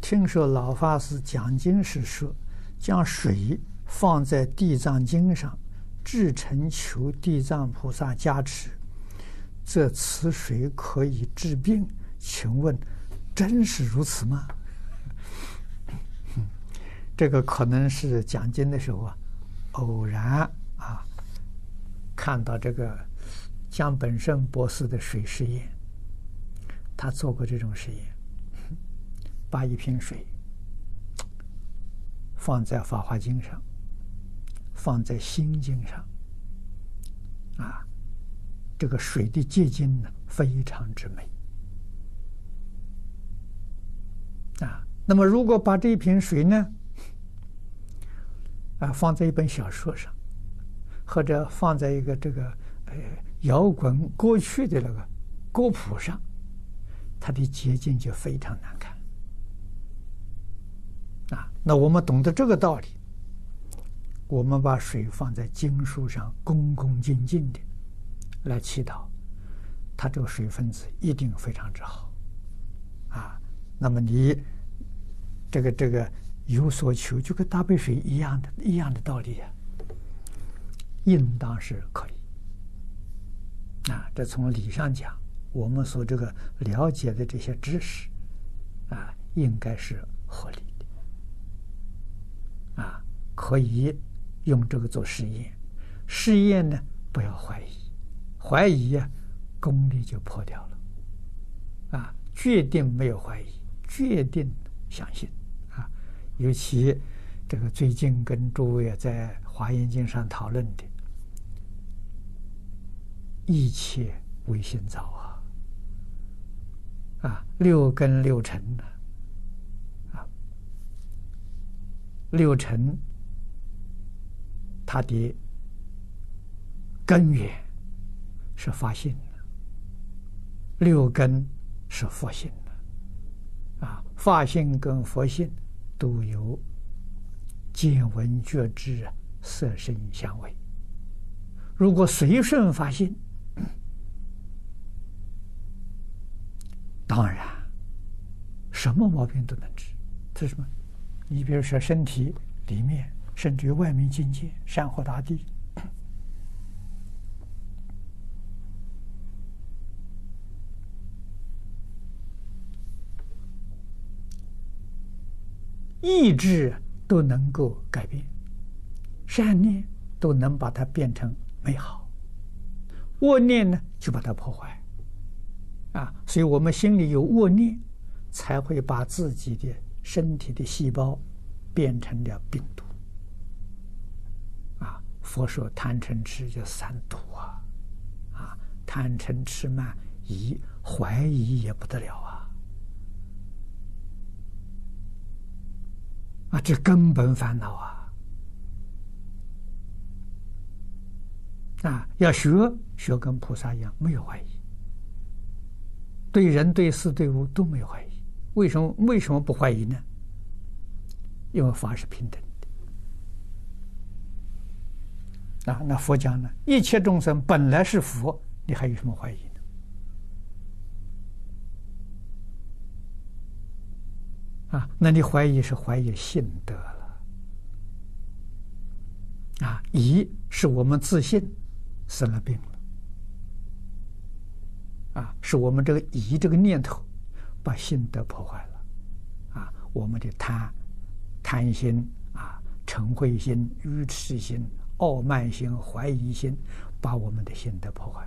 听说老法师讲经时说，将水放在地藏经上，至诚求地藏菩萨加持，这此水可以治病。请问，真是如此吗？这个可能是讲经的时候啊，偶然啊看到这个江本胜博士的水实验，他做过这种实验。把一瓶水放在《法华经》上，放在《心经》上，啊，这个水的结晶呢，非常之美，啊，那么如果把这一瓶水呢，啊，放在一本小说上，或者放在一个这个呃摇滚歌曲的那个歌谱上，它的结晶就非常难看。那我们懂得这个道理，我们把水放在经书上，恭恭敬敬的来祈祷，它这个水分子一定非常之好。啊，那么你这个这个有所求，就跟大杯水一样的一样的道理呀，应当是可以。啊，这从理上讲，我们所这个了解的这些知识，啊，应该是合理。啊，可以用这个做实验，实验呢，不要怀疑，怀疑呀，功力就破掉了。啊，决定没有怀疑，决定相信。啊，尤其这个最近跟诸位在华严经上讨论的，一切唯心造啊，啊，六根六尘呢。六尘，它的根源是法性，六根是佛性的，啊，法性跟佛性都有见闻觉知色声香味。如果随顺法性，当然什么毛病都能治。这是什么？你比如说，身体里面，甚至于外面境界，山河大地，意志都能够改变，善念都能把它变成美好，恶念呢就把它破坏。啊，所以我们心里有恶念，才会把自己的。身体的细胞变成了病毒！佛说贪嗔痴就三毒啊！啊，贪嗔痴慢疑，怀疑也不得了啊！啊，这根本烦恼啊！啊，要学学跟菩萨一样，没有怀疑，对人对事对物都没有怀疑。为什么为什么不怀疑呢？因为法是平等的啊！那佛讲呢？一切众生本来是佛，你还有什么怀疑呢？啊，那你怀疑是怀疑信德了啊！疑是我们自信生了病了啊！是我们这个疑这个念头。把心得破坏了，啊，我们的贪贪心啊、嗔恚心、愚痴心、傲慢心、怀疑心，把我们的心都破坏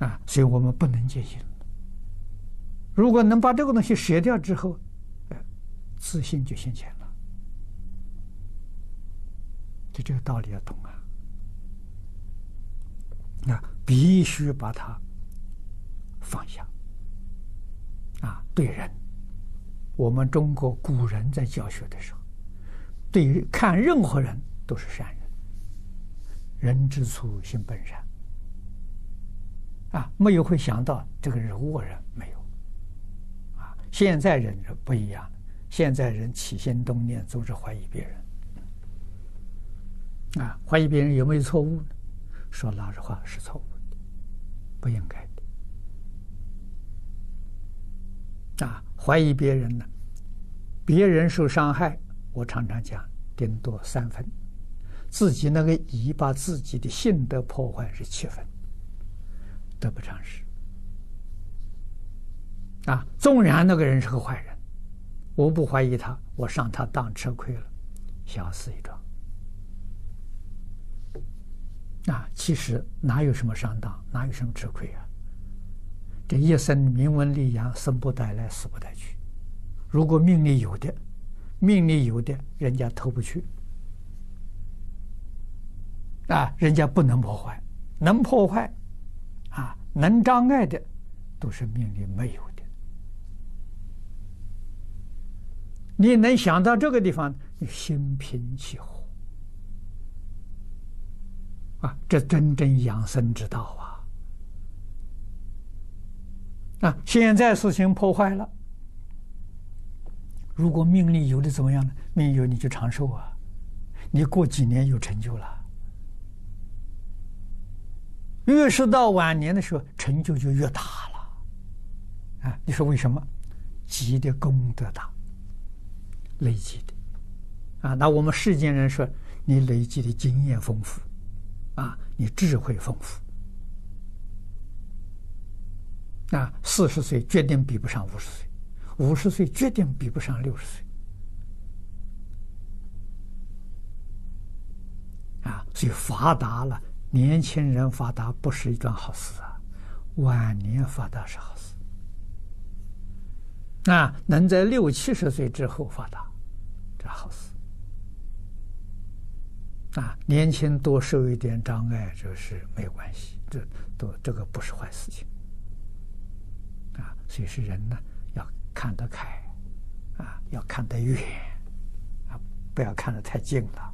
了，啊，所以我们不能戒心。如果能把这个东西舍掉之后，自信就现前了。就这个道理要懂啊，那必须把它。放下啊！对人，我们中国古人在教学的时候，对于看任何人都是善人。人之初，性本善。啊，没有会想到这个人是恶人，没有。啊，现在人是不一样，现在人起心动念总是怀疑别人。啊，怀疑别人有没有错误呢？说老实话是错误的，不应该的。啊，怀疑别人呢，别人受伤害，我常常讲，顶多三分，自己那个疑把自己的性德破坏是七分，得不偿失。啊，纵然那个人是个坏人，我不怀疑他，我上他当吃亏了，小事一桩。啊，其实哪有什么上当，哪有什么吃亏啊？这一生名闻利养，生不带来，死不带去。如果命里有的，命里有的，人家偷不去。啊，人家不能破坏，能破坏，啊，能障碍的，都是命里没有的。你能想到这个地方，你心平气和。啊，这真正养生之道啊！啊，现在事情破坏了，如果命里有的怎么样呢？命有你就长寿啊，你过几年有成就了。越是到晚年的时候，成就就越大了。啊，你说为什么？积的功德大，累积的。啊，那我们世间人说，你累积的经验丰富。啊，你智慧丰富，啊，四十岁绝对比不上五十岁，五十岁绝对比不上六十岁，啊，所以发达了，年轻人发达不是一桩好事啊，晚年发达是好事，啊，能在六七十岁之后发达，这好事。啊，年轻多受一点障碍，这是没有关系，这都这个不是坏事情。啊，所以是人呢看得开，啊，要看得远，啊，不要看得太近了。